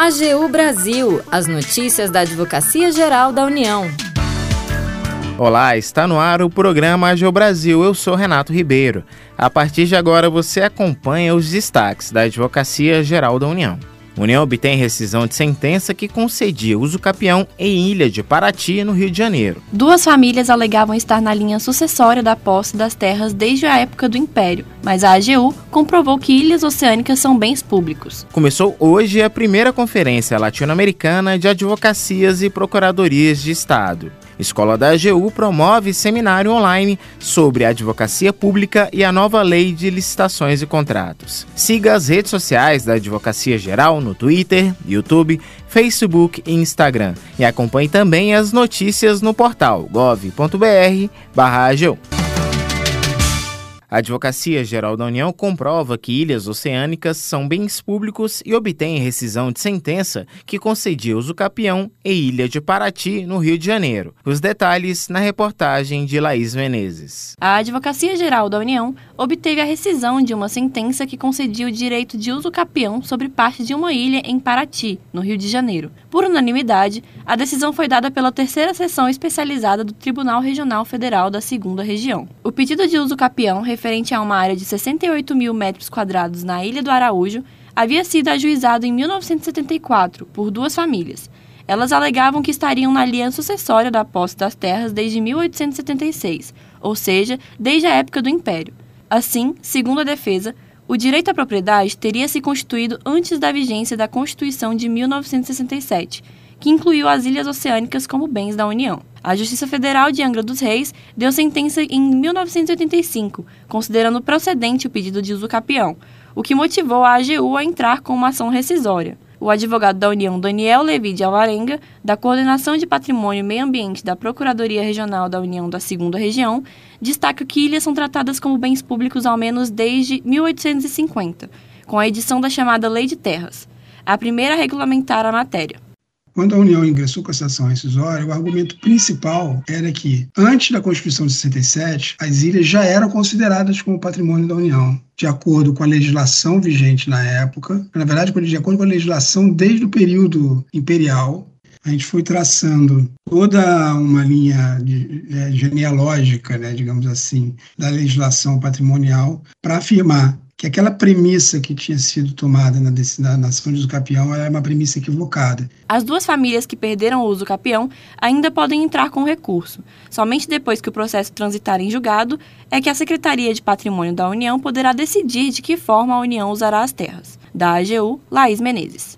AGU Brasil, as notícias da Advocacia Geral da União. Olá, está no ar o programa AGU Brasil. Eu sou Renato Ribeiro. A partir de agora você acompanha os destaques da Advocacia Geral da União. União obtém rescisão de sentença que concedia uso capião em Ilha de Paraty, no Rio de Janeiro. Duas famílias alegavam estar na linha sucessória da posse das terras desde a época do Império, mas a AGU comprovou que ilhas oceânicas são bens públicos. Começou hoje a primeira conferência latino-americana de advocacias e procuradorias de Estado. Escola da AGU promove seminário online sobre advocacia pública e a nova lei de licitações e contratos. Siga as redes sociais da Advocacia Geral no Twitter, YouTube, Facebook e Instagram e acompanhe também as notícias no portal gov.br/agu. A Advocacia Geral da União comprova que ilhas oceânicas são bens públicos e obtém rescisão de sentença que concedia uso capião e Ilha de Paraty, no Rio de Janeiro. Os detalhes na reportagem de Laís Menezes. A Advocacia Geral da União obteve a rescisão de uma sentença que concedia o direito de uso capião sobre parte de uma ilha em Paraty, no Rio de Janeiro. Por unanimidade, a decisão foi dada pela terceira sessão especializada do Tribunal Regional Federal da Segunda Região. O pedido de uso capião referente a uma área de 68 mil metros quadrados na Ilha do Araújo, havia sido ajuizado em 1974 por duas famílias. Elas alegavam que estariam na linha sucessória da posse das terras desde 1876, ou seja, desde a época do Império. Assim, segundo a defesa, o direito à propriedade teria se constituído antes da vigência da Constituição de 1967 que incluiu as ilhas oceânicas como bens da União. A Justiça Federal de Angra dos Reis deu sentença em 1985, considerando procedente o pedido de uso capião, o que motivou a AGU a entrar com uma ação rescisória. O advogado da União, Daniel Levi de Alvarenga, da Coordenação de Patrimônio e Meio Ambiente da Procuradoria Regional da União da Segunda Região, destaca que ilhas são tratadas como bens públicos ao menos desde 1850, com a edição da chamada Lei de Terras, a primeira a regulamentar a matéria. Quando a União ingressou com essa ação rescisória, o argumento principal era que, antes da Constituição de 67, as ilhas já eram consideradas como patrimônio da União, de acordo com a legislação vigente na época, na verdade, de acordo com a legislação desde o período imperial, a gente foi traçando toda uma linha de, é, genealógica, né, digamos assim, da legislação patrimonial para afirmar que aquela premissa que tinha sido tomada na, na de uso capião é uma premissa equivocada. As duas famílias que perderam o uso capião ainda podem entrar com recurso. Somente depois que o processo transitar em julgado é que a Secretaria de Patrimônio da União poderá decidir de que forma a União usará as terras. Da AGU, Laís Menezes.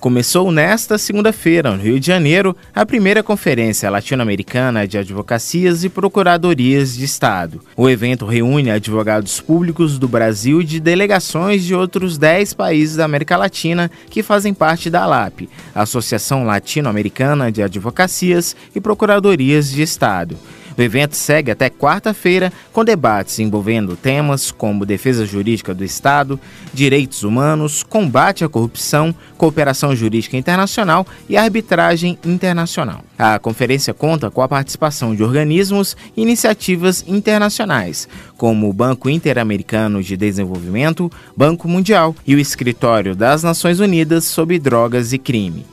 Começou nesta segunda-feira, no Rio de Janeiro, a primeira Conferência Latino-Americana de Advocacias e Procuradorias de Estado. O evento reúne advogados públicos do Brasil e de delegações de outros 10 países da América Latina que fazem parte da ALAP, Associação Latino-Americana de Advocacias e Procuradorias de Estado. O evento segue até quarta-feira com debates envolvendo temas como defesa jurídica do Estado, direitos humanos, combate à corrupção, cooperação jurídica internacional e arbitragem internacional. A conferência conta com a participação de organismos e iniciativas internacionais, como o Banco Interamericano de Desenvolvimento, Banco Mundial e o Escritório das Nações Unidas sobre Drogas e Crime.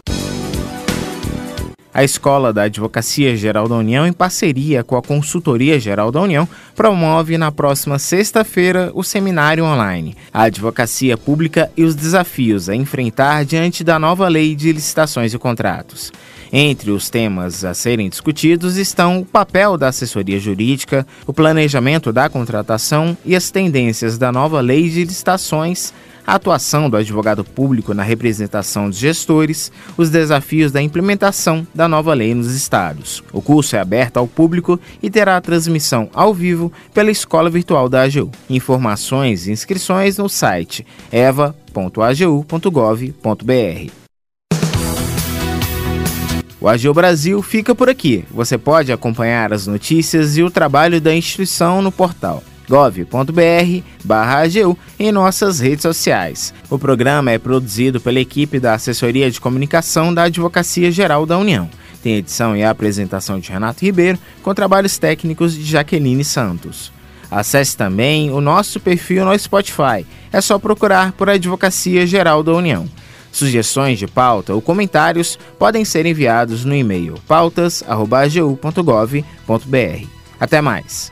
A Escola da Advocacia Geral da União, em parceria com a Consultoria Geral da União, promove na próxima sexta-feira o seminário online A Advocacia Pública e os Desafios a Enfrentar diante da nova Lei de Licitações e Contratos. Entre os temas a serem discutidos estão o papel da assessoria jurídica, o planejamento da contratação e as tendências da nova Lei de Licitações a atuação do advogado público na representação dos gestores, os desafios da implementação da nova lei nos estados. O curso é aberto ao público e terá transmissão ao vivo pela Escola Virtual da AGU. Informações e inscrições no site eva.agu.gov.br. O AGU Brasil fica por aqui. Você pode acompanhar as notícias e o trabalho da instituição no portal gov.br/agu em nossas redes sociais. O programa é produzido pela equipe da Assessoria de Comunicação da Advocacia Geral da União. Tem edição e apresentação de Renato Ribeiro, com trabalhos técnicos de Jaqueline Santos. Acesse também o nosso perfil no Spotify. É só procurar por Advocacia Geral da União. Sugestões de pauta ou comentários podem ser enviados no e-mail pautas.agu.gov.br. Até mais.